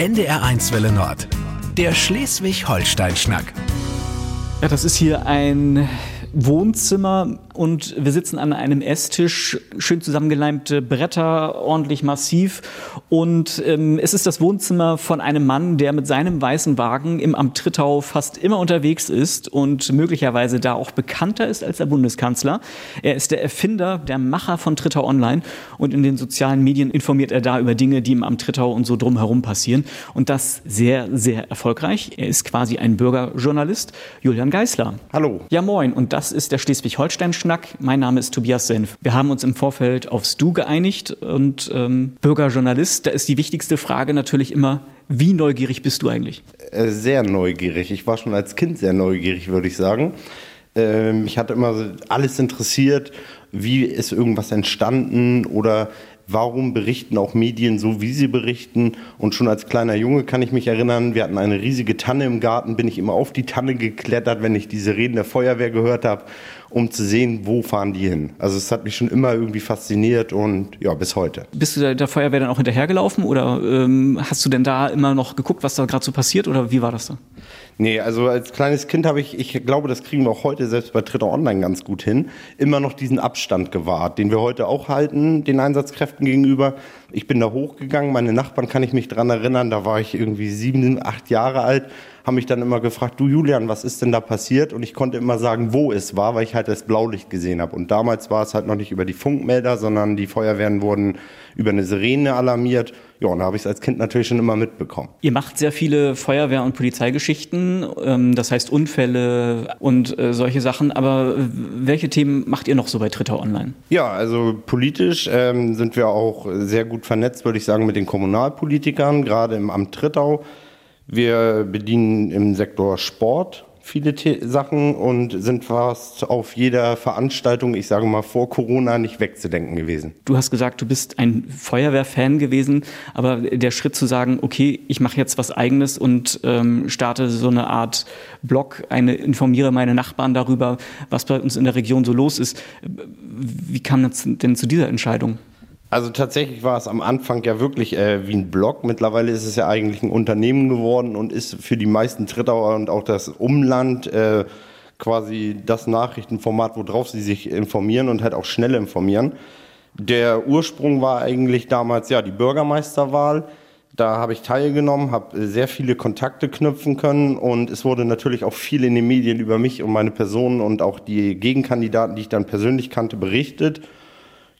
NDR1 Welle Nord. Der Schleswig-Holstein-Schnack. Ja, das ist hier ein Wohnzimmer und wir sitzen an einem Esstisch, schön zusammengeleimte Bretter, ordentlich massiv. Und ähm, es ist das Wohnzimmer von einem Mann, der mit seinem weißen Wagen im Amt Trittau fast immer unterwegs ist und möglicherweise da auch bekannter ist als der Bundeskanzler. Er ist der Erfinder, der Macher von Trittau Online und in den sozialen Medien informiert er da über Dinge, die im Amt Trittau und so drumherum passieren. Und das sehr, sehr erfolgreich. Er ist quasi ein Bürgerjournalist, Julian Geisler. Hallo. Ja, moin. Und das ist der Schleswig-Holstein-Schnack. Mein Name ist Tobias Senf. Wir haben uns im Vorfeld aufs Du geeinigt und ähm, Bürgerjournalist, da ist die wichtigste Frage natürlich immer, wie neugierig bist du eigentlich? Äh, sehr neugierig. Ich war schon als Kind sehr neugierig, würde ich sagen. Ähm, mich hat immer alles interessiert. Wie ist irgendwas entstanden oder warum berichten auch Medien so, wie sie berichten. Und schon als kleiner Junge kann ich mich erinnern, wir hatten eine riesige Tanne im Garten, bin ich immer auf die Tanne geklettert, wenn ich diese Reden der Feuerwehr gehört habe, um zu sehen, wo fahren die hin. Also es hat mich schon immer irgendwie fasziniert und ja, bis heute. Bist du der Feuerwehr dann auch hinterhergelaufen oder ähm, hast du denn da immer noch geguckt, was da gerade so passiert oder wie war das da? Nee, also als kleines Kind habe ich, ich glaube, das kriegen wir auch heute selbst bei Tritter Online ganz gut hin, immer noch diesen Abstand gewahrt, den wir heute auch halten, den Einsatzkräften gegenüber. Ich bin da hochgegangen, meine Nachbarn kann ich mich dran erinnern, da war ich irgendwie sieben, acht Jahre alt, haben mich dann immer gefragt, du Julian, was ist denn da passiert? Und ich konnte immer sagen, wo es war, weil ich halt das Blaulicht gesehen habe. Und damals war es halt noch nicht über die Funkmelder, sondern die Feuerwehren wurden über eine Sirene alarmiert. Ja, und da habe ich es als Kind natürlich schon immer mitbekommen. Ihr macht sehr viele Feuerwehr- und Polizeigeschichten, ähm, das heißt Unfälle und äh, solche Sachen. Aber welche Themen macht ihr noch so bei Tritter Online? Ja, also politisch ähm, sind wir auch sehr gut vernetzt, würde ich sagen, mit den Kommunalpolitikern, gerade im Amt Trittau. Wir bedienen im Sektor Sport viele The Sachen und sind fast auf jeder Veranstaltung, ich sage mal vor Corona, nicht wegzudenken gewesen. Du hast gesagt, du bist ein Feuerwehrfan gewesen, aber der Schritt zu sagen, okay, ich mache jetzt was eigenes und ähm, starte so eine Art Blog, eine informiere meine Nachbarn darüber, was bei uns in der Region so los ist. Wie kam das denn zu dieser Entscheidung? Also tatsächlich war es am Anfang ja wirklich äh, wie ein Blog. Mittlerweile ist es ja eigentlich ein Unternehmen geworden und ist für die meisten Trittauer und auch das Umland äh, quasi das Nachrichtenformat, worauf sie sich informieren und halt auch schnell informieren. Der Ursprung war eigentlich damals ja die Bürgermeisterwahl. Da habe ich teilgenommen, habe sehr viele Kontakte knüpfen können und es wurde natürlich auch viel in den Medien über mich und meine Person und auch die Gegenkandidaten, die ich dann persönlich kannte, berichtet.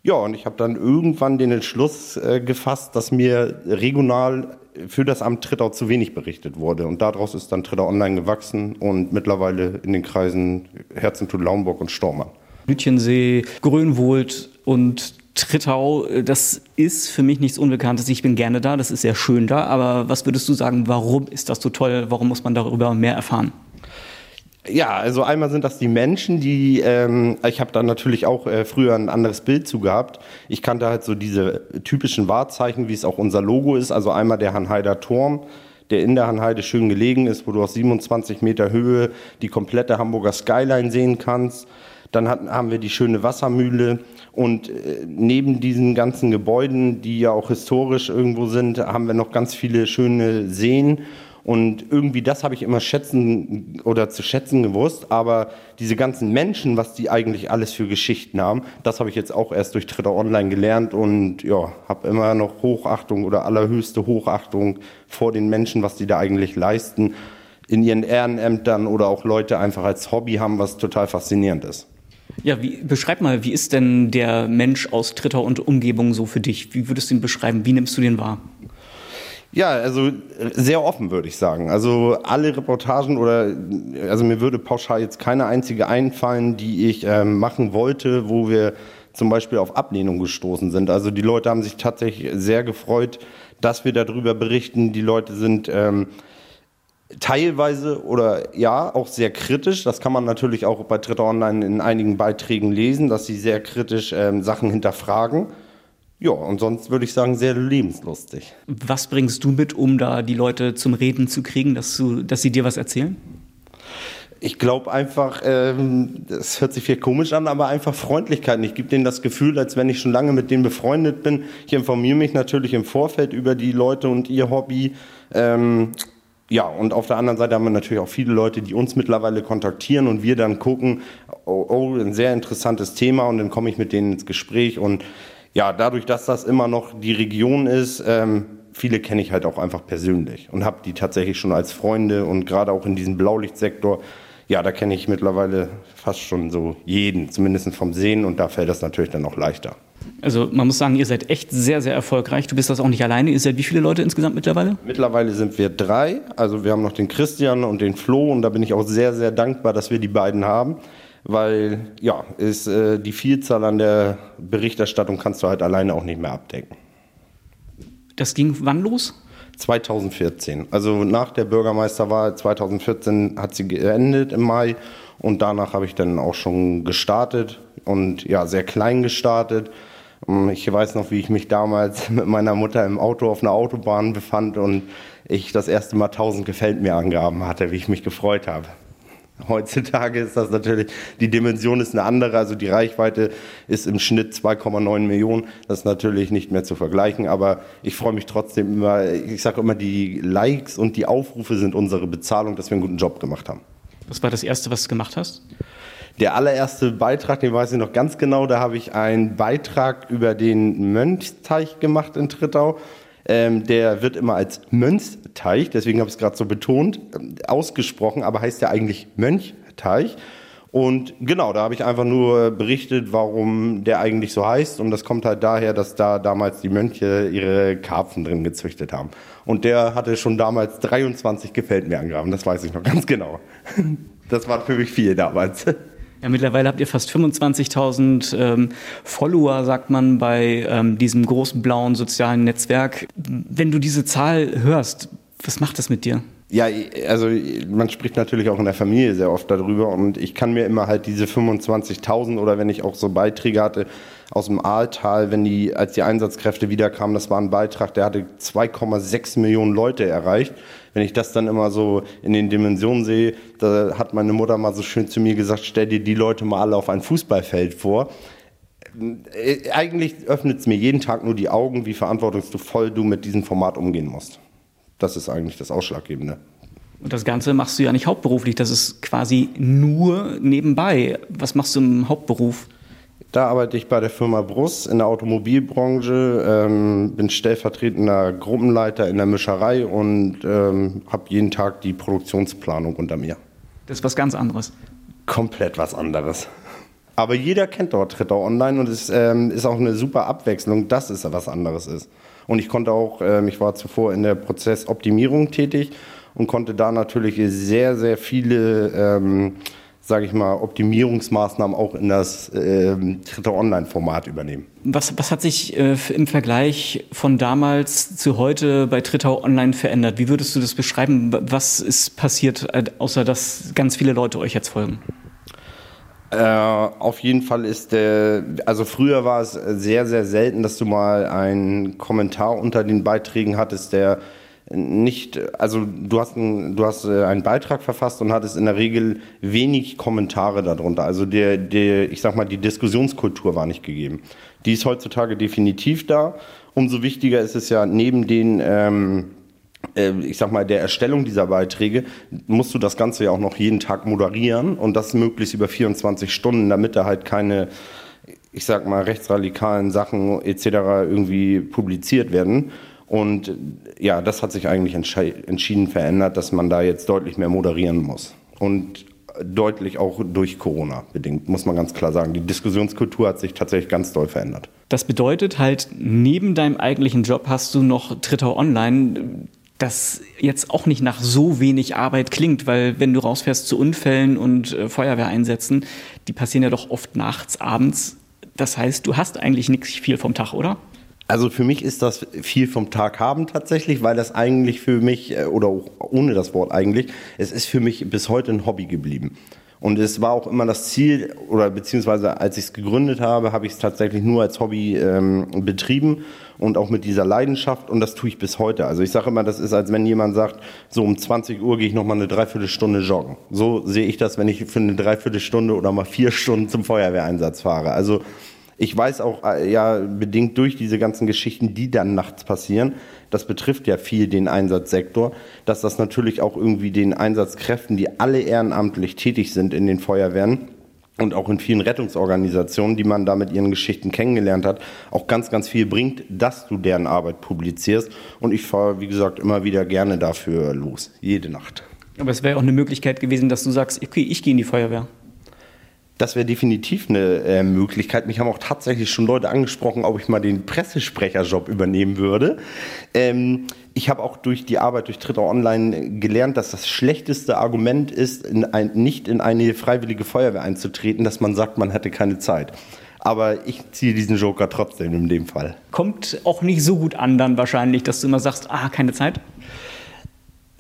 Ja, und ich habe dann irgendwann den Entschluss äh, gefasst, dass mir regional für das Amt Trittau zu wenig berichtet wurde. Und daraus ist dann Trittau Online gewachsen und mittlerweile in den Kreisen Herzentud, Laumburg und Stormann. Lütjensee, Grönwohlt und Trittau, das ist für mich nichts Unbekanntes. Ich bin gerne da, das ist sehr schön da. Aber was würdest du sagen, warum ist das so toll? Warum muss man darüber mehr erfahren? Ja, also einmal sind das die Menschen, die, ähm, ich habe da natürlich auch äh, früher ein anderes Bild zu gehabt. Ich kannte halt so diese typischen Wahrzeichen, wie es auch unser Logo ist. Also einmal der Hanheider Turm, der in der Hanheide schön gelegen ist, wo du aus 27 Meter Höhe die komplette Hamburger Skyline sehen kannst. Dann hatten, haben wir die schöne Wassermühle und äh, neben diesen ganzen Gebäuden, die ja auch historisch irgendwo sind, haben wir noch ganz viele schöne Seen und irgendwie das habe ich immer schätzen oder zu schätzen gewusst. Aber diese ganzen Menschen, was die eigentlich alles für Geschichten haben, das habe ich jetzt auch erst durch Tritter Online gelernt und ja, habe immer noch Hochachtung oder allerhöchste Hochachtung vor den Menschen, was die da eigentlich leisten in ihren Ehrenämtern oder auch Leute einfach als Hobby haben, was total faszinierend ist. Ja, wie, beschreib mal, wie ist denn der Mensch aus Tritter und Umgebung so für dich? Wie würdest du ihn beschreiben? Wie nimmst du den wahr? Ja, also sehr offen würde ich sagen. Also alle Reportagen oder also mir würde pauschal jetzt keine einzige einfallen, die ich ähm, machen wollte, wo wir zum Beispiel auf Ablehnung gestoßen sind. Also die Leute haben sich tatsächlich sehr gefreut, dass wir darüber berichten. Die Leute sind ähm, teilweise oder ja auch sehr kritisch. Das kann man natürlich auch bei Twitter Online in einigen Beiträgen lesen, dass sie sehr kritisch ähm, Sachen hinterfragen. Ja, und sonst würde ich sagen, sehr lebenslustig. Was bringst du mit, um da die Leute zum Reden zu kriegen, dass, du, dass sie dir was erzählen? Ich glaube einfach, ähm, das hört sich viel komisch an, aber einfach Freundlichkeit. Ich gebe denen das Gefühl, als wenn ich schon lange mit denen befreundet bin. Ich informiere mich natürlich im Vorfeld über die Leute und ihr Hobby. Ähm, ja, und auf der anderen Seite haben wir natürlich auch viele Leute, die uns mittlerweile kontaktieren und wir dann gucken, oh, oh ein sehr interessantes Thema und dann komme ich mit denen ins Gespräch und ja, dadurch, dass das immer noch die Region ist, ähm, viele kenne ich halt auch einfach persönlich und habe die tatsächlich schon als Freunde und gerade auch in diesem Blaulichtsektor ja, da kenne ich mittlerweile fast schon so jeden, zumindest vom Sehen und da fällt das natürlich dann auch leichter. Also man muss sagen, ihr seid echt sehr, sehr erfolgreich. Du bist das auch nicht alleine. Ihr seid wie viele Leute insgesamt mittlerweile? Mittlerweile sind wir drei. Also wir haben noch den Christian und den Flo und da bin ich auch sehr, sehr dankbar, dass wir die beiden haben. Weil ja, ist, äh, die Vielzahl an der Berichterstattung kannst du halt alleine auch nicht mehr abdecken. Das ging wann los? 2014. Also nach der Bürgermeisterwahl 2014 hat sie geendet im Mai und danach habe ich dann auch schon gestartet und ja, sehr klein gestartet. Ähm, ich weiß noch, wie ich mich damals mit meiner Mutter im Auto auf einer Autobahn befand und ich das erste Mal 1000 gefällt mir Angaben hatte, wie ich mich gefreut habe. Heutzutage ist das natürlich, die Dimension ist eine andere, also die Reichweite ist im Schnitt 2,9 Millionen. Das ist natürlich nicht mehr zu vergleichen, aber ich freue mich trotzdem immer, ich sage immer, die Likes und die Aufrufe sind unsere Bezahlung, dass wir einen guten Job gemacht haben. Was war das Erste, was du gemacht hast? Der allererste Beitrag, den weiß ich noch ganz genau, da habe ich einen Beitrag über den Mönchsteich gemacht in Trittau. Ähm, der wird immer als Mönchsteich, deswegen habe ich es gerade so betont, ähm, ausgesprochen, aber heißt ja eigentlich Mönchteich. Und genau, da habe ich einfach nur berichtet, warum der eigentlich so heißt. Und das kommt halt daher, dass da damals die Mönche ihre Karpfen drin gezüchtet haben. Und der hatte schon damals 23 Gefällt mir Angaben, das weiß ich noch ganz genau. Das war für mich viel damals. Ja, mittlerweile habt ihr fast 25.000 ähm, Follower, sagt man, bei ähm, diesem großen blauen sozialen Netzwerk. Wenn du diese Zahl hörst, was macht das mit dir? Ja, also man spricht natürlich auch in der Familie sehr oft darüber und ich kann mir immer halt diese 25.000 oder wenn ich auch so Beiträge hatte aus dem Aaltal, wenn die, als die Einsatzkräfte wiederkamen, das war ein Beitrag, der hatte 2,6 Millionen Leute erreicht. Wenn ich das dann immer so in den Dimensionen sehe, da hat meine Mutter mal so schön zu mir gesagt, stell dir die Leute mal alle auf ein Fußballfeld vor. Äh, eigentlich öffnet es mir jeden Tag nur die Augen, wie verantwortungsvoll du mit diesem Format umgehen musst. Das ist eigentlich das Ausschlaggebende. Und das Ganze machst du ja nicht hauptberuflich, das ist quasi nur nebenbei. Was machst du im Hauptberuf? Da arbeite ich bei der Firma Brus in der Automobilbranche, ähm, bin stellvertretender Gruppenleiter in der Mischerei und ähm, habe jeden Tag die Produktionsplanung unter mir. Das ist was ganz anderes. Komplett was anderes. Aber jeder kennt dort Tritter Online und es ähm, ist auch eine super Abwechslung, dass es was anderes ist. Und ich konnte auch, ähm, ich war zuvor in der Prozessoptimierung tätig und konnte da natürlich sehr, sehr viele, ähm, sage ich mal, Optimierungsmaßnahmen auch in das ähm, dritte Online-Format übernehmen. Was, was hat sich äh, im Vergleich von damals zu heute bei Trittau Online verändert? Wie würdest du das beschreiben? Was ist passiert, äh, außer dass ganz viele Leute euch jetzt folgen? Äh, auf jeden Fall ist der, also früher war es sehr, sehr selten, dass du mal einen Kommentar unter den Beiträgen hattest, der nicht, also du hast, ein, du hast äh, einen Beitrag verfasst und hattest in der Regel wenig Kommentare darunter. Also der, der, ich sag mal, die Diskussionskultur war nicht gegeben. Die ist heutzutage definitiv da. Umso wichtiger ist es ja neben den ähm, äh, ich sag mal, der Erstellung dieser Beiträge musst du das Ganze ja auch noch jeden Tag moderieren und das möglichst über 24 Stunden, damit da halt keine, ich sag mal, rechtsradikalen Sachen etc. irgendwie publiziert werden. Und ja, das hat sich eigentlich entschieden verändert, dass man da jetzt deutlich mehr moderieren muss. Und deutlich auch durch Corona bedingt, muss man ganz klar sagen. Die Diskussionskultur hat sich tatsächlich ganz doll verändert. Das bedeutet halt, neben deinem eigentlichen Job hast du noch Tritter Online das jetzt auch nicht nach so wenig Arbeit klingt, weil wenn du rausfährst zu Unfällen und äh, Feuerwehreinsätzen, die passieren ja doch oft nachts, abends. Das heißt, du hast eigentlich nicht viel vom Tag, oder? Also für mich ist das viel vom Tag haben tatsächlich, weil das eigentlich für mich, äh, oder auch ohne das Wort eigentlich, es ist für mich bis heute ein Hobby geblieben. Und es war auch immer das Ziel, oder beziehungsweise als ich es gegründet habe, habe ich es tatsächlich nur als Hobby ähm, betrieben und auch mit dieser Leidenschaft und das tue ich bis heute. Also ich sage immer, das ist, als wenn jemand sagt, so um 20 Uhr gehe ich nochmal eine Dreiviertelstunde joggen. So sehe ich das, wenn ich für eine Dreiviertelstunde oder mal vier Stunden zum Feuerwehreinsatz fahre. Also ich weiß auch, äh, ja, bedingt durch diese ganzen Geschichten, die dann nachts passieren, das betrifft ja viel den Einsatzsektor, dass das natürlich auch irgendwie den Einsatzkräften, die alle ehrenamtlich tätig sind in den Feuerwehren, und auch in vielen Rettungsorganisationen, die man da mit ihren Geschichten kennengelernt hat, auch ganz, ganz viel bringt, dass du deren Arbeit publizierst. Und ich fahre, wie gesagt, immer wieder gerne dafür los, jede Nacht. Aber es wäre auch eine Möglichkeit gewesen, dass du sagst, okay, ich gehe in die Feuerwehr. Das wäre definitiv eine äh, Möglichkeit. Mich haben auch tatsächlich schon Leute angesprochen, ob ich mal den Pressesprecherjob übernehmen würde. Ähm, ich habe auch durch die Arbeit durch Tritter Online gelernt, dass das schlechteste Argument ist, in ein, nicht in eine freiwillige Feuerwehr einzutreten, dass man sagt, man hätte keine Zeit. Aber ich ziehe diesen Joker trotzdem in dem Fall. Kommt auch nicht so gut an dann wahrscheinlich, dass du immer sagst, ah, keine Zeit?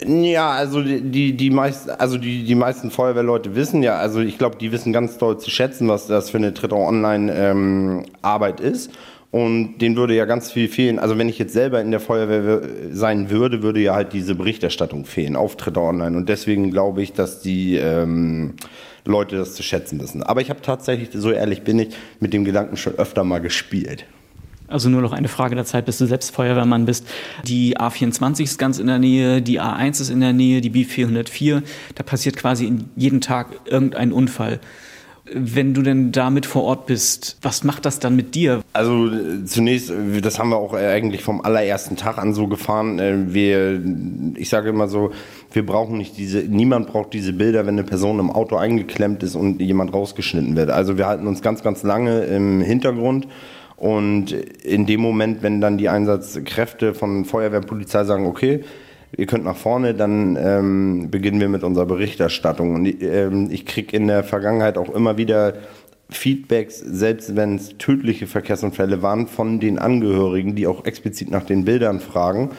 Ja, also die, die, meisten, also die, die meisten Feuerwehrleute wissen ja, also ich glaube, die wissen ganz doll zu schätzen, was das für eine Tritter Online-Arbeit ähm, ist. Und denen würde ja ganz viel fehlen. Also wenn ich jetzt selber in der Feuerwehr sein würde, würde ja halt diese Berichterstattung fehlen, Auftritte online. Und deswegen glaube ich, dass die ähm, Leute das zu schätzen wissen. Aber ich habe tatsächlich, so ehrlich bin ich, mit dem Gedanken schon öfter mal gespielt. Also nur noch eine Frage der Zeit, bis du selbst Feuerwehrmann bist. Die A24 ist ganz in der Nähe, die A1 ist in der Nähe, die B404. Da passiert quasi jeden Tag irgendein Unfall. Wenn du denn damit vor Ort bist, was macht das dann mit dir? Also zunächst, das haben wir auch eigentlich vom allerersten Tag an so gefahren. Äh, wir, ich sage immer so, wir brauchen nicht diese, niemand braucht diese Bilder, wenn eine Person im Auto eingeklemmt ist und jemand rausgeschnitten wird. Also wir halten uns ganz, ganz lange im Hintergrund und in dem Moment, wenn dann die Einsatzkräfte von Feuerwehr und Polizei sagen, okay, ihr könnt nach vorne, dann ähm, beginnen wir mit unserer Berichterstattung. Und ähm, ich kriege in der Vergangenheit auch immer wieder Feedbacks, selbst wenn es tödliche Verkehrsunfälle waren, von den Angehörigen, die auch explizit nach den Bildern fragen.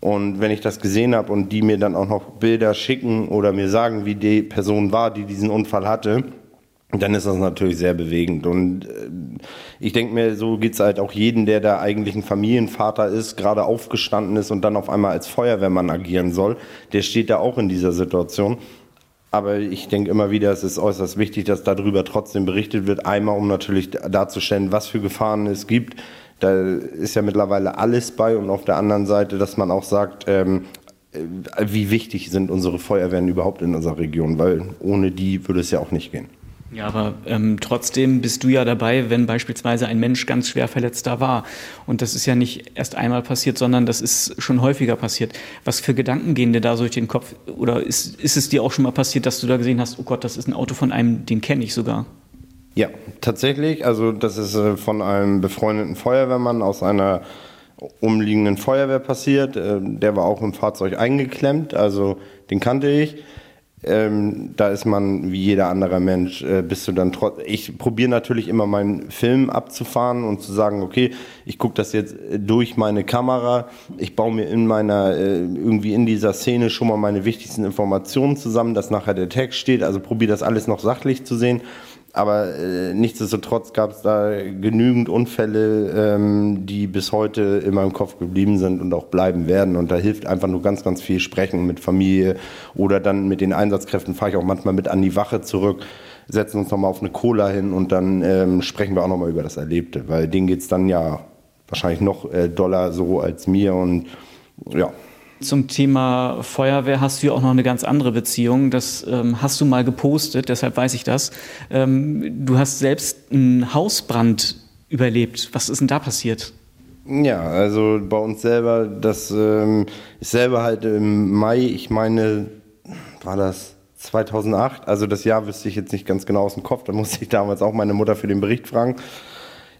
Und wenn ich das gesehen habe und die mir dann auch noch Bilder schicken oder mir sagen, wie die Person war, die diesen Unfall hatte, dann ist das natürlich sehr bewegend. Und äh, ich denke mir, so geht's halt auch jeden, der da eigentlich ein Familienvater ist, gerade aufgestanden ist und dann auf einmal als Feuerwehrmann agieren soll. Der steht da auch in dieser Situation. Aber ich denke immer wieder, es ist äußerst wichtig, dass darüber trotzdem berichtet wird. Einmal, um natürlich darzustellen, was für Gefahren es gibt. Da ist ja mittlerweile alles bei. Und auf der anderen Seite, dass man auch sagt, ähm, äh, wie wichtig sind unsere Feuerwehren überhaupt in unserer Region, weil ohne die würde es ja auch nicht gehen. Ja, aber ähm, trotzdem bist du ja dabei, wenn beispielsweise ein Mensch ganz schwer verletzt da war. Und das ist ja nicht erst einmal passiert, sondern das ist schon häufiger passiert. Was für Gedanken gehen dir da durch den Kopf? Oder ist, ist es dir auch schon mal passiert, dass du da gesehen hast, oh Gott, das ist ein Auto von einem, den kenne ich sogar? Ja, tatsächlich. Also das ist äh, von einem befreundeten Feuerwehrmann aus einer umliegenden Feuerwehr passiert. Äh, der war auch im Fahrzeug eingeklemmt, also den kannte ich. Ähm, da ist man wie jeder andere Mensch, äh, bist du dann trotz. Ich probiere natürlich immer meinen Film abzufahren und zu sagen, okay, ich gucke das jetzt äh, durch meine Kamera, ich baue mir in meiner, äh, irgendwie in dieser Szene schon mal meine wichtigsten Informationen zusammen, dass nachher der Text steht, also probiere das alles noch sachlich zu sehen aber äh, nichtsdestotrotz gab es da genügend Unfälle, ähm, die bis heute in meinem Kopf geblieben sind und auch bleiben werden. Und da hilft einfach nur ganz, ganz viel Sprechen mit Familie oder dann mit den Einsatzkräften fahre ich auch manchmal mit an die Wache zurück, setzen uns nochmal auf eine Cola hin und dann ähm, sprechen wir auch nochmal über das Erlebte, weil denen geht es dann ja wahrscheinlich noch äh, doller so als mir und ja. Zum Thema Feuerwehr hast du ja auch noch eine ganz andere Beziehung. Das ähm, hast du mal gepostet, deshalb weiß ich das. Ähm, du hast selbst einen Hausbrand überlebt. Was ist denn da passiert? Ja, also bei uns selber, das ähm, ist selber halt im Mai, ich meine, war das 2008, also das Jahr wüsste ich jetzt nicht ganz genau aus dem Kopf, da musste ich damals auch meine Mutter für den Bericht fragen.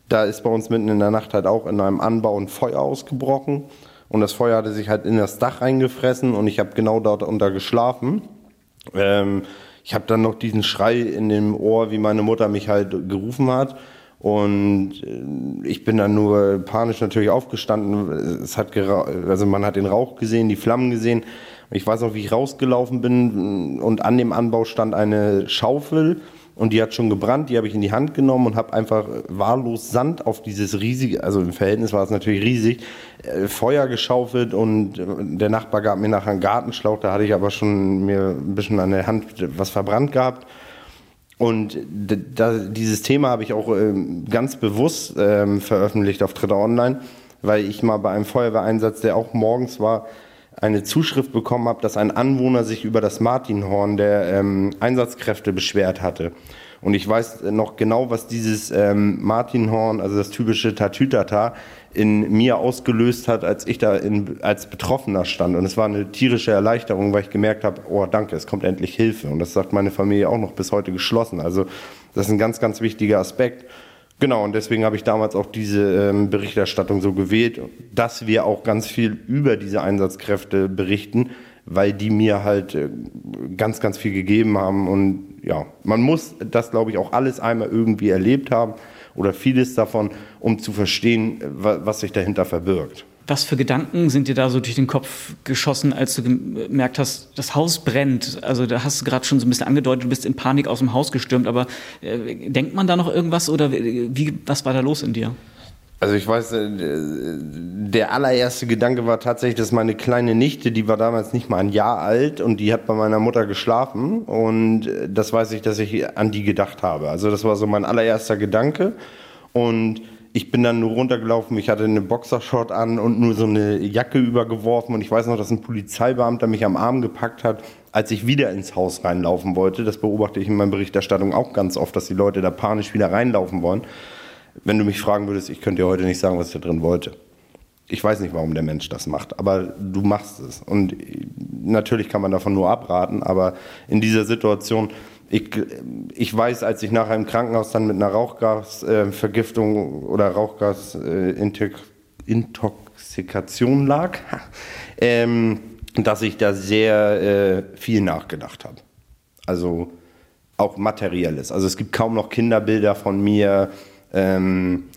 Da ist bei uns mitten in der Nacht halt auch in einem Anbau ein Feuer ausgebrochen und das Feuer hatte sich halt in das Dach reingefressen und ich habe genau dort unter geschlafen. Ähm, ich habe dann noch diesen Schrei in dem Ohr, wie meine Mutter mich halt gerufen hat. Und äh, ich bin dann nur panisch natürlich aufgestanden. Es hat also man hat den Rauch gesehen, die Flammen gesehen. Ich weiß auch, wie ich rausgelaufen bin und an dem Anbau stand eine Schaufel und die hat schon gebrannt. Die habe ich in die Hand genommen und habe einfach wahllos Sand auf dieses riesige, also im Verhältnis war es natürlich riesig, äh, Feuer geschaufelt und der Nachbar gab mir nachher einen Gartenschlauch. Da hatte ich aber schon mir ein bisschen an der Hand was verbrannt gehabt. Und da, dieses Thema habe ich auch ähm, ganz bewusst ähm, veröffentlicht auf Twitter Online, weil ich mal bei einem Feuerwehreinsatz, der auch morgens war, eine Zuschrift bekommen habe, dass ein Anwohner sich über das Martinhorn der ähm, Einsatzkräfte beschwert hatte. Und ich weiß noch genau, was dieses ähm, Martinhorn, also das typische Tatütata, in mir ausgelöst hat, als ich da in, als Betroffener stand. Und es war eine tierische Erleichterung, weil ich gemerkt habe, oh danke, es kommt endlich Hilfe. Und das sagt meine Familie auch noch bis heute geschlossen. Also das ist ein ganz, ganz wichtiger Aspekt. Genau, und deswegen habe ich damals auch diese ähm, Berichterstattung so gewählt, dass wir auch ganz viel über diese Einsatzkräfte berichten, weil die mir halt äh, ganz, ganz viel gegeben haben. Und ja, man muss das, glaube ich, auch alles einmal irgendwie erlebt haben oder vieles davon, um zu verstehen, was sich dahinter verbirgt. Was für Gedanken sind dir da so durch den Kopf geschossen, als du gemerkt hast, das Haus brennt? Also da hast du gerade schon so ein bisschen angedeutet, du bist in Panik aus dem Haus gestürmt, aber äh, denkt man da noch irgendwas oder wie, was war da los in dir? Also ich weiß, äh, der allererste Gedanke war tatsächlich, dass meine kleine Nichte, die war damals nicht mal ein Jahr alt und die hat bei meiner Mutter geschlafen und äh, das weiß ich, dass ich an die gedacht habe. Also das war so mein allererster Gedanke und ich bin dann nur runtergelaufen, ich hatte eine Boxershort an und nur so eine Jacke übergeworfen und ich weiß noch, dass ein Polizeibeamter mich am Arm gepackt hat, als ich wieder ins Haus reinlaufen wollte. Das beobachte ich in meiner Berichterstattung auch ganz oft, dass die Leute da panisch wieder reinlaufen wollen. Wenn du mich fragen würdest, ich könnte dir heute nicht sagen, was ich da drin wollte. Ich weiß nicht, warum der Mensch das macht, aber du machst es. Und natürlich kann man davon nur abraten, aber in dieser Situation ich, ich weiß, als ich nachher im Krankenhaus dann mit einer Rauchgasvergiftung oder Rauchgasintoxikation lag, ähm, dass ich da sehr äh, viel nachgedacht habe. Also auch materielles. Also es gibt kaum noch Kinderbilder von mir. Ähm,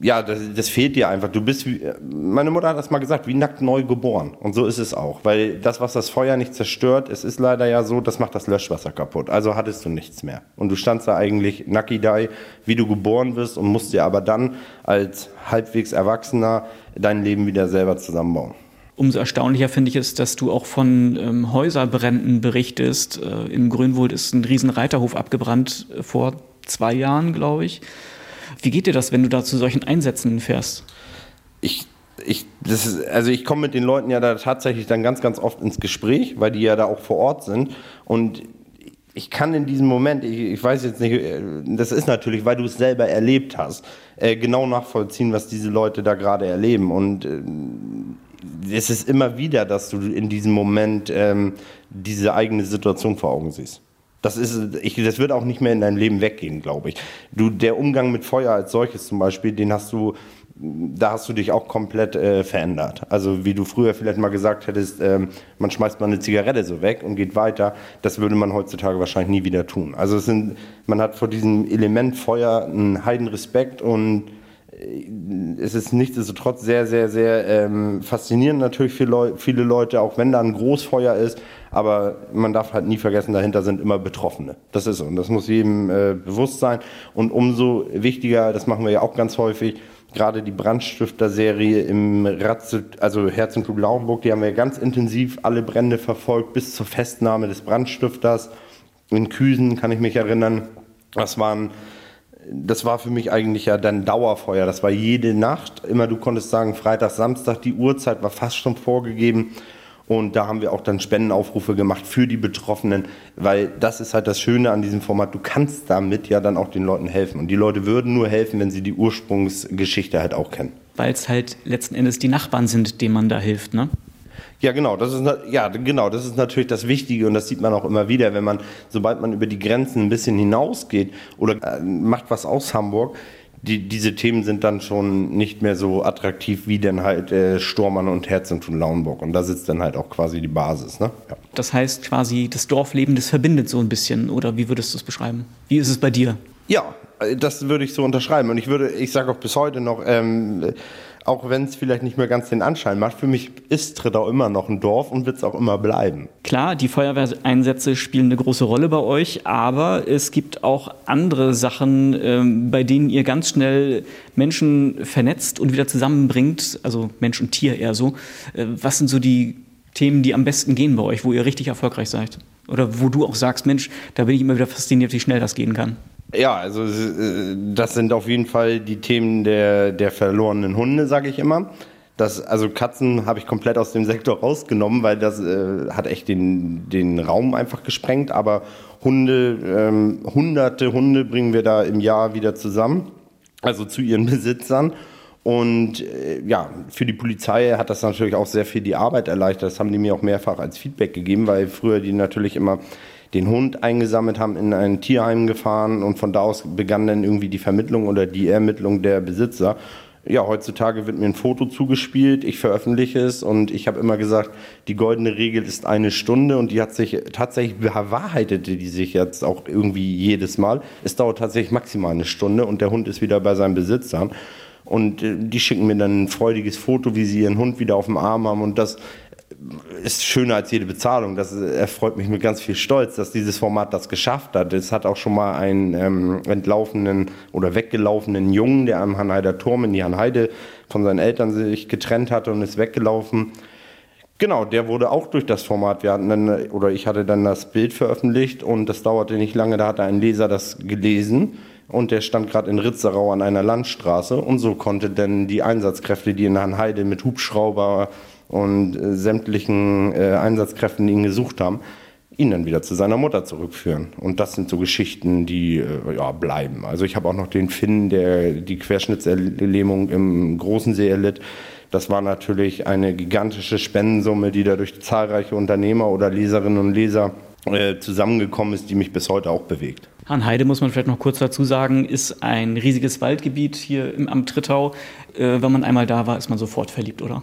ja, das, das, fehlt dir einfach. Du bist, wie, meine Mutter hat das mal gesagt, wie nackt neu geboren. Und so ist es auch. Weil das, was das Feuer nicht zerstört, es ist leider ja so, das macht das Löschwasser kaputt. Also hattest du nichts mehr. Und du standst da eigentlich nackidei, wie du geboren bist und musst dir aber dann als halbwegs Erwachsener dein Leben wieder selber zusammenbauen. Umso erstaunlicher finde ich es, dass du auch von ähm, Häuserbränden berichtest. Äh, in Grünwold ist ein riesen Reiterhof abgebrannt äh, vor zwei Jahren, glaube ich. Wie geht dir das, wenn du da zu solchen Einsätzen fährst? Ich ich, ist, also ich komme mit den Leuten ja da tatsächlich dann ganz, ganz oft ins Gespräch, weil die ja da auch vor Ort sind. Und ich kann in diesem Moment, ich, ich weiß jetzt nicht, äh, das ist natürlich, weil du es selber erlebt hast, äh, genau nachvollziehen, was diese Leute da gerade erleben. Und äh, es ist immer wieder, dass du in diesem Moment ähm, diese eigene Situation vor Augen siehst. Das, ist, ich, das wird auch nicht mehr in deinem Leben weggehen, glaube ich. Du, der Umgang mit Feuer als solches zum Beispiel, den hast du, da hast du dich auch komplett äh, verändert. Also wie du früher vielleicht mal gesagt hättest, ähm, man schmeißt mal eine Zigarette so weg und geht weiter, das würde man heutzutage wahrscheinlich nie wieder tun. Also es sind, man hat vor diesem Element Feuer einen heiden Respekt und äh, es ist nichtsdestotrotz sehr, sehr, sehr ähm, faszinierend natürlich für Leu viele Leute, auch wenn da ein Großfeuer ist. Aber man darf halt nie vergessen, dahinter sind immer Betroffene. Das ist so. Und das muss jedem äh, bewusst sein. Und umso wichtiger, das machen wir ja auch ganz häufig, gerade die Brandstifter-Serie im Ratze, also Herz Blut Lauenburg, die haben wir ganz intensiv alle Brände verfolgt bis zur Festnahme des Brandstifters. In Küsen kann ich mich erinnern. Das waren das war für mich eigentlich ja dann Dauerfeuer. Das war jede Nacht. Immer du konntest sagen, Freitag, Samstag, die Uhrzeit war fast schon vorgegeben. Und da haben wir auch dann Spendenaufrufe gemacht für die Betroffenen, weil das ist halt das Schöne an diesem Format. Du kannst damit ja dann auch den Leuten helfen. Und die Leute würden nur helfen, wenn sie die Ursprungsgeschichte halt auch kennen. Weil es halt letzten Endes die Nachbarn sind, denen man da hilft, ne? Ja, genau. Das ist, ja, genau. Das ist natürlich das Wichtige und das sieht man auch immer wieder, wenn man, sobald man über die Grenzen ein bisschen hinausgeht oder äh, macht was aus Hamburg, die, diese Themen sind dann schon nicht mehr so attraktiv wie denn halt äh, Stormann und Herzentum Lauenburg. Und da sitzt dann halt auch quasi die Basis. Ne? Ja. Das heißt quasi, das Dorfleben, das verbindet so ein bisschen. Oder wie würdest du es beschreiben? Wie ist es bei dir? Ja, das würde ich so unterschreiben. Und ich würde, ich sage auch bis heute noch, ähm, auch wenn es vielleicht nicht mehr ganz den Anschein macht, für mich ist Trittau immer noch ein Dorf und wird es auch immer bleiben. Klar, die Feuerwehreinsätze spielen eine große Rolle bei euch, aber es gibt auch andere Sachen, ähm, bei denen ihr ganz schnell Menschen vernetzt und wieder zusammenbringt, also Mensch und Tier eher so. Äh, was sind so die Themen, die am besten gehen bei euch, wo ihr richtig erfolgreich seid? Oder wo du auch sagst, Mensch, da bin ich immer wieder fasziniert, wie schnell das gehen kann. Ja, also äh, das sind auf jeden Fall die Themen der, der verlorenen Hunde, sage ich immer. Das, also Katzen habe ich komplett aus dem Sektor rausgenommen, weil das äh, hat echt den, den Raum einfach gesprengt. Aber Hunde, ähm, hunderte Hunde bringen wir da im Jahr wieder zusammen, also zu ihren Besitzern. Und äh, ja, für die Polizei hat das natürlich auch sehr viel die Arbeit erleichtert. Das haben die mir auch mehrfach als Feedback gegeben, weil früher die natürlich immer den Hund eingesammelt haben, in ein Tierheim gefahren und von da aus begann dann irgendwie die Vermittlung oder die Ermittlung der Besitzer. Ja, heutzutage wird mir ein Foto zugespielt, ich veröffentliche es und ich habe immer gesagt, die goldene Regel ist eine Stunde und die hat sich tatsächlich bewahrheitete die sich jetzt auch irgendwie jedes Mal. Es dauert tatsächlich maximal eine Stunde und der Hund ist wieder bei seinem Besitzer. Und äh, die schicken mir dann ein freudiges Foto, wie sie ihren Hund wieder auf dem Arm haben. Und das ist schöner als jede Bezahlung. Das erfreut mich mit ganz viel Stolz, dass dieses Format das geschafft hat. Es hat auch schon mal einen ähm, entlaufenen oder weggelaufenen Jungen, der am Hanheider Turm in die Hanheide von seinen Eltern sich getrennt hatte und ist weggelaufen. Genau, der wurde auch durch das Format. Wir hatten dann, oder ich hatte dann das Bild veröffentlicht und das dauerte nicht lange, da hatte ein Leser das gelesen und der stand gerade in Ritzerau an einer Landstraße und so konnte dann die Einsatzkräfte, die in Hanheide mit Hubschrauber und äh, sämtlichen äh, Einsatzkräften, die ihn gesucht haben, ihn dann wieder zu seiner Mutter zurückführen. Und das sind so Geschichten, die äh, ja, bleiben. Also ich habe auch noch den Finn, der die Querschnittslähmung im Großen See erlitt. Das war natürlich eine gigantische Spendensumme, die da durch zahlreiche Unternehmer oder Leserinnen und Leser äh, zusammengekommen ist, die mich bis heute auch bewegt. Hanheide, muss man vielleicht noch kurz dazu sagen, ist ein riesiges Waldgebiet hier im Amt Trittau. Äh, wenn man einmal da war, ist man sofort verliebt, oder?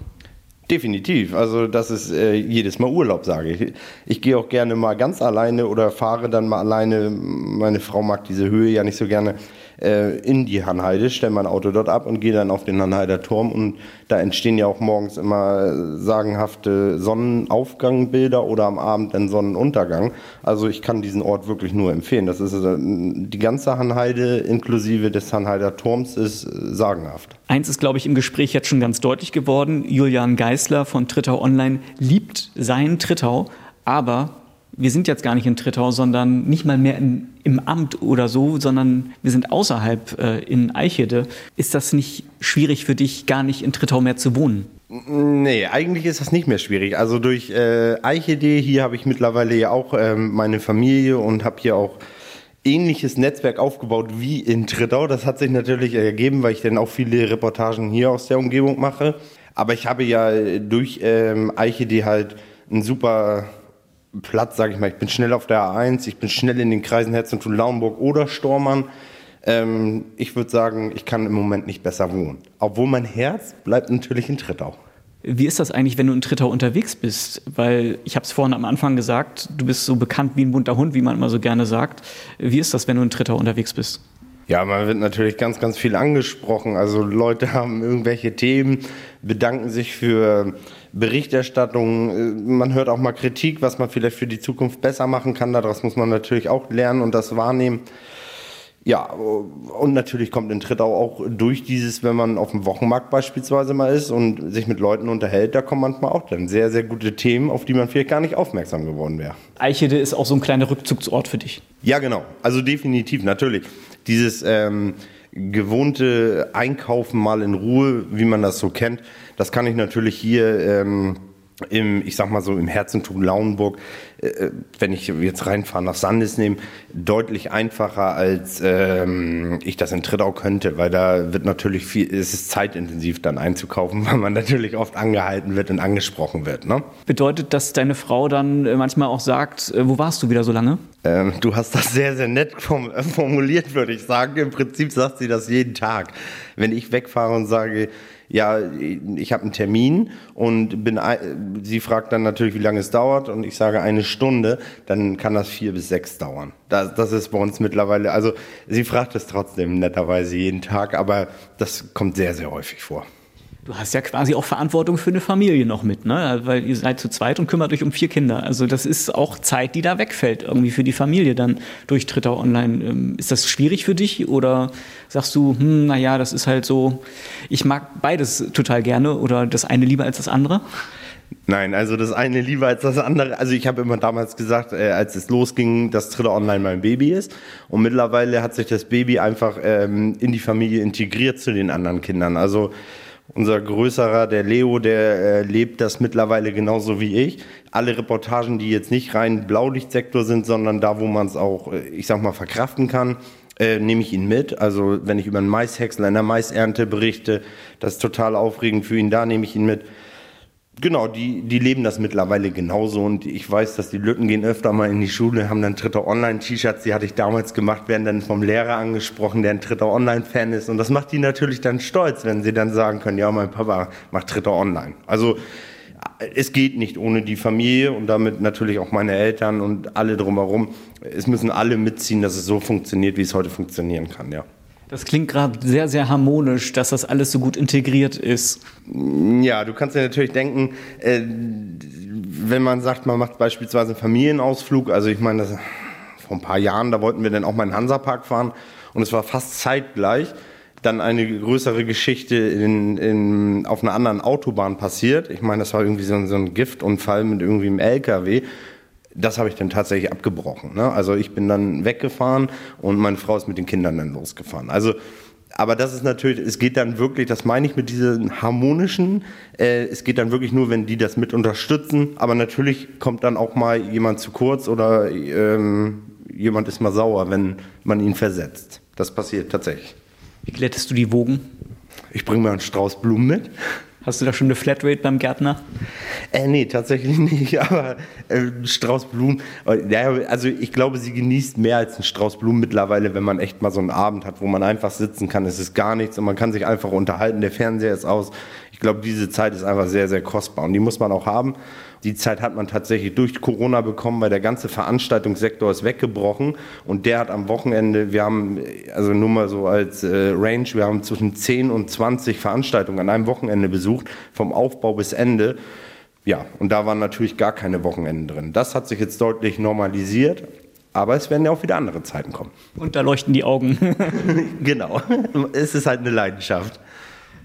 Definitiv. Also das ist äh, jedes Mal Urlaub, sage ich. Ich gehe auch gerne mal ganz alleine oder fahre dann mal alleine. Meine Frau mag diese Höhe ja nicht so gerne äh, in die Hanheide, stelle mein Auto dort ab und gehe dann auf den Hanheider Turm. Und da entstehen ja auch morgens immer sagenhafte Sonnenaufgangbilder oder am Abend dann Sonnenuntergang. Also ich kann diesen Ort wirklich nur empfehlen. Das ist äh, die ganze Hanheide inklusive des Hanheider Turms ist äh, sagenhaft. Eins ist, glaube ich, im Gespräch jetzt schon ganz deutlich geworden. Julian Geißler von Trittau Online liebt sein Trittau, aber wir sind jetzt gar nicht in Trittau, sondern nicht mal mehr in, im Amt oder so, sondern wir sind außerhalb äh, in Eichede. Ist das nicht schwierig für dich, gar nicht in Trittau mehr zu wohnen? Nee, eigentlich ist das nicht mehr schwierig. Also durch äh, Eichede, hier habe ich mittlerweile ja auch ähm, meine Familie und habe hier auch ähnliches Netzwerk aufgebaut wie in Trittau. Das hat sich natürlich ergeben, weil ich dann auch viele Reportagen hier aus der Umgebung mache. Aber ich habe ja durch ähm, Eichede halt ein super Platz, sage ich mal. Ich bin schnell auf der A1, ich bin schnell in den Kreisen Herzentum Laumburg oder Stormann. Ähm, ich würde sagen, ich kann im Moment nicht besser wohnen. Obwohl mein Herz bleibt natürlich in Trittau. Wie ist das eigentlich, wenn du in Trittau unterwegs bist? Weil ich habe es vorhin am Anfang gesagt, du bist so bekannt wie ein bunter Hund, wie man immer so gerne sagt. Wie ist das, wenn du in Trittau unterwegs bist? Ja, man wird natürlich ganz, ganz viel angesprochen. Also Leute haben irgendwelche Themen, bedanken sich für Berichterstattung. Äh, man hört auch mal Kritik, was man vielleicht für die Zukunft besser machen kann. Daraus muss man natürlich auch lernen und das wahrnehmen. Ja, und natürlich kommt in Trittau auch durch dieses, wenn man auf dem Wochenmarkt beispielsweise mal ist und sich mit Leuten unterhält, da kommen manchmal auch dann sehr, sehr gute Themen, auf die man vielleicht gar nicht aufmerksam geworden wäre. Eichede ist auch so ein kleiner Rückzugsort für dich. Ja, genau. Also definitiv, natürlich. Dieses ähm, gewohnte Einkaufen mal in Ruhe, wie man das so kennt, das kann ich natürlich hier ähm, im, ich sag mal so, im Herzentum Lauenburg, äh, äh, wenn ich jetzt reinfahre nach Sandes nehme, deutlich einfacher, als ähm, ich das in Trittau könnte, weil da wird natürlich viel, es ist zeitintensiv dann einzukaufen, weil man natürlich oft angehalten wird und angesprochen wird. Ne? Bedeutet, dass deine Frau dann äh, manchmal auch sagt, äh, wo warst du wieder so lange? Ähm, du hast das sehr, sehr nett formuliert, würde ich sagen. Im Prinzip sagt sie das jeden Tag. Wenn ich wegfahre und sage, ja, ich habe einen Termin und bin, sie fragt dann natürlich, wie lange es dauert und ich sage eine Stunde, dann kann das vier bis sechs dauern. Das, das ist bei uns mittlerweile, also sie fragt es trotzdem netterweise jeden Tag, aber das kommt sehr, sehr häufig vor. Du hast ja quasi auch Verantwortung für eine Familie noch mit, ne? Weil ihr seid zu zweit und kümmert euch um vier Kinder. Also das ist auch Zeit, die da wegfällt, irgendwie für die Familie dann durch Tritter Online. Ähm, ist das schwierig für dich oder sagst du, hm, naja, das ist halt so, ich mag beides total gerne oder das eine lieber als das andere? Nein, also das eine lieber als das andere. Also ich habe immer damals gesagt, äh, als es losging, dass Tritter Online mein Baby ist. Und mittlerweile hat sich das Baby einfach ähm, in die Familie integriert zu den anderen Kindern. Also unser größerer, der Leo, der äh, lebt das mittlerweile genauso wie ich. Alle Reportagen, die jetzt nicht rein Blaulichtsektor sind, sondern da, wo man es auch, äh, ich sag mal, verkraften kann, äh, nehme ich ihn mit. Also wenn ich über einen Maishäcksel in der Maisernte berichte, das ist total aufregend für ihn, da nehme ich ihn mit. Genau, die, die leben das mittlerweile genauso und ich weiß, dass die Lütten gehen öfter mal in die Schule, haben dann dritter Online-T-Shirts, die hatte ich damals gemacht, werden dann vom Lehrer angesprochen, der ein dritter Online-Fan ist und das macht die natürlich dann stolz, wenn sie dann sagen können, ja, mein Papa macht dritter Online. Also es geht nicht ohne die Familie und damit natürlich auch meine Eltern und alle drumherum. Es müssen alle mitziehen, dass es so funktioniert, wie es heute funktionieren kann, ja. Das klingt gerade sehr, sehr harmonisch, dass das alles so gut integriert ist. Ja, du kannst dir natürlich denken, äh, wenn man sagt, man macht beispielsweise einen Familienausflug, also ich meine, vor ein paar Jahren, da wollten wir dann auch mal in den Hansapark fahren und es war fast zeitgleich dann eine größere Geschichte in, in, auf einer anderen Autobahn passiert. Ich meine, das war irgendwie so ein, so ein Giftunfall mit irgendwie einem LKW das habe ich dann tatsächlich abgebrochen. Ne? Also ich bin dann weggefahren und meine Frau ist mit den Kindern dann losgefahren. Also aber das ist natürlich, es geht dann wirklich, das meine ich mit diesem harmonischen, äh, es geht dann wirklich nur, wenn die das mit unterstützen. Aber natürlich kommt dann auch mal jemand zu kurz oder ähm, jemand ist mal sauer, wenn man ihn versetzt. Das passiert tatsächlich. Wie glättest du die Wogen? Ich bringe mal einen Strauß Blumen mit. Hast du da schon eine Flatrate beim Gärtner? Äh, nee, tatsächlich nicht, aber äh, Strauß Blumen, ja, also ich glaube, sie genießt mehr als ein Strauß Blumen mittlerweile, wenn man echt mal so einen Abend hat, wo man einfach sitzen kann. Es ist gar nichts und man kann sich einfach unterhalten, der Fernseher ist aus. Ich glaube, diese Zeit ist einfach sehr, sehr kostbar und die muss man auch haben. Die Zeit hat man tatsächlich durch Corona bekommen, weil der ganze Veranstaltungssektor ist weggebrochen und der hat am Wochenende, wir haben, also nur mal so als äh, Range, wir haben zwischen 10 und 20 Veranstaltungen an einem Wochenende besucht, vom Aufbau bis Ende. Ja, und da waren natürlich gar keine Wochenenden drin. Das hat sich jetzt deutlich normalisiert. Aber es werden ja auch wieder andere Zeiten kommen. Und da leuchten die Augen. genau. Es ist halt eine Leidenschaft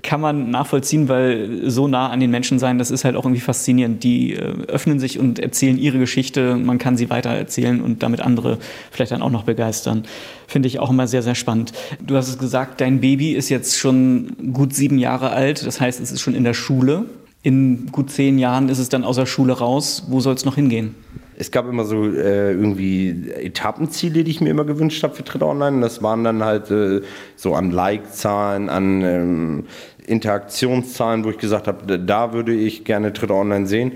kann man nachvollziehen, weil so nah an den Menschen sein, das ist halt auch irgendwie faszinierend. Die äh, öffnen sich und erzählen ihre Geschichte, man kann sie weiter erzählen und damit andere vielleicht dann auch noch begeistern. Finde ich auch immer sehr, sehr spannend. Du hast es gesagt, dein Baby ist jetzt schon gut sieben Jahre alt, das heißt, es ist schon in der Schule. In gut zehn Jahren ist es dann aus der Schule raus. Wo soll es noch hingehen? Es gab immer so äh, irgendwie Etappenziele, die ich mir immer gewünscht habe für Tritt Online. Das waren dann halt äh, so an Like-Zahlen, an ähm, Interaktionszahlen, wo ich gesagt habe, da würde ich gerne Tritter Online sehen.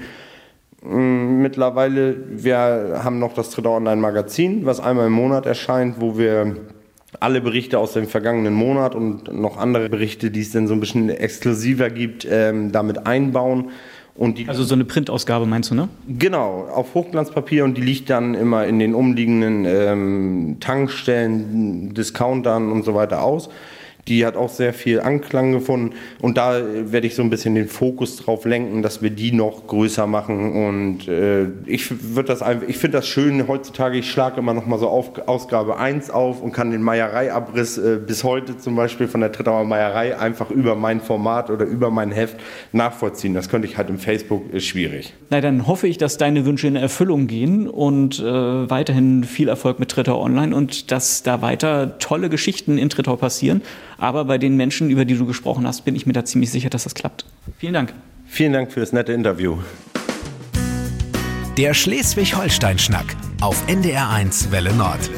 Mm, mittlerweile, wir haben noch das Tritter Online Magazin, was einmal im Monat erscheint, wo wir alle Berichte aus dem vergangenen Monat und noch andere Berichte, die es dann so ein bisschen exklusiver gibt, ähm, damit einbauen. Also so eine Printausgabe meinst du, ne? Genau, auf Hochglanzpapier und die liegt dann immer in den umliegenden ähm, Tankstellen, Discountern und so weiter aus. Die hat auch sehr viel Anklang gefunden. Und da werde ich so ein bisschen den Fokus drauf lenken, dass wir die noch größer machen. Und äh, ich das ich finde das schön heutzutage. Ich schlage immer noch mal so auf Ausgabe 1 auf und kann den Meiereiabriss äh, bis heute zum Beispiel von der Trittauer Meierei einfach über mein Format oder über mein Heft nachvollziehen. Das könnte ich halt im Facebook äh, schwierig. Na, dann hoffe ich, dass deine Wünsche in Erfüllung gehen und äh, weiterhin viel Erfolg mit Trittau Online und dass da weiter tolle Geschichten in Trittau passieren. Aber bei den Menschen, über die du gesprochen hast, bin ich mir da ziemlich sicher, dass das klappt. Vielen Dank. Vielen Dank für das nette Interview. Der Schleswig-Holstein-Schnack auf NDR1 Welle Nord.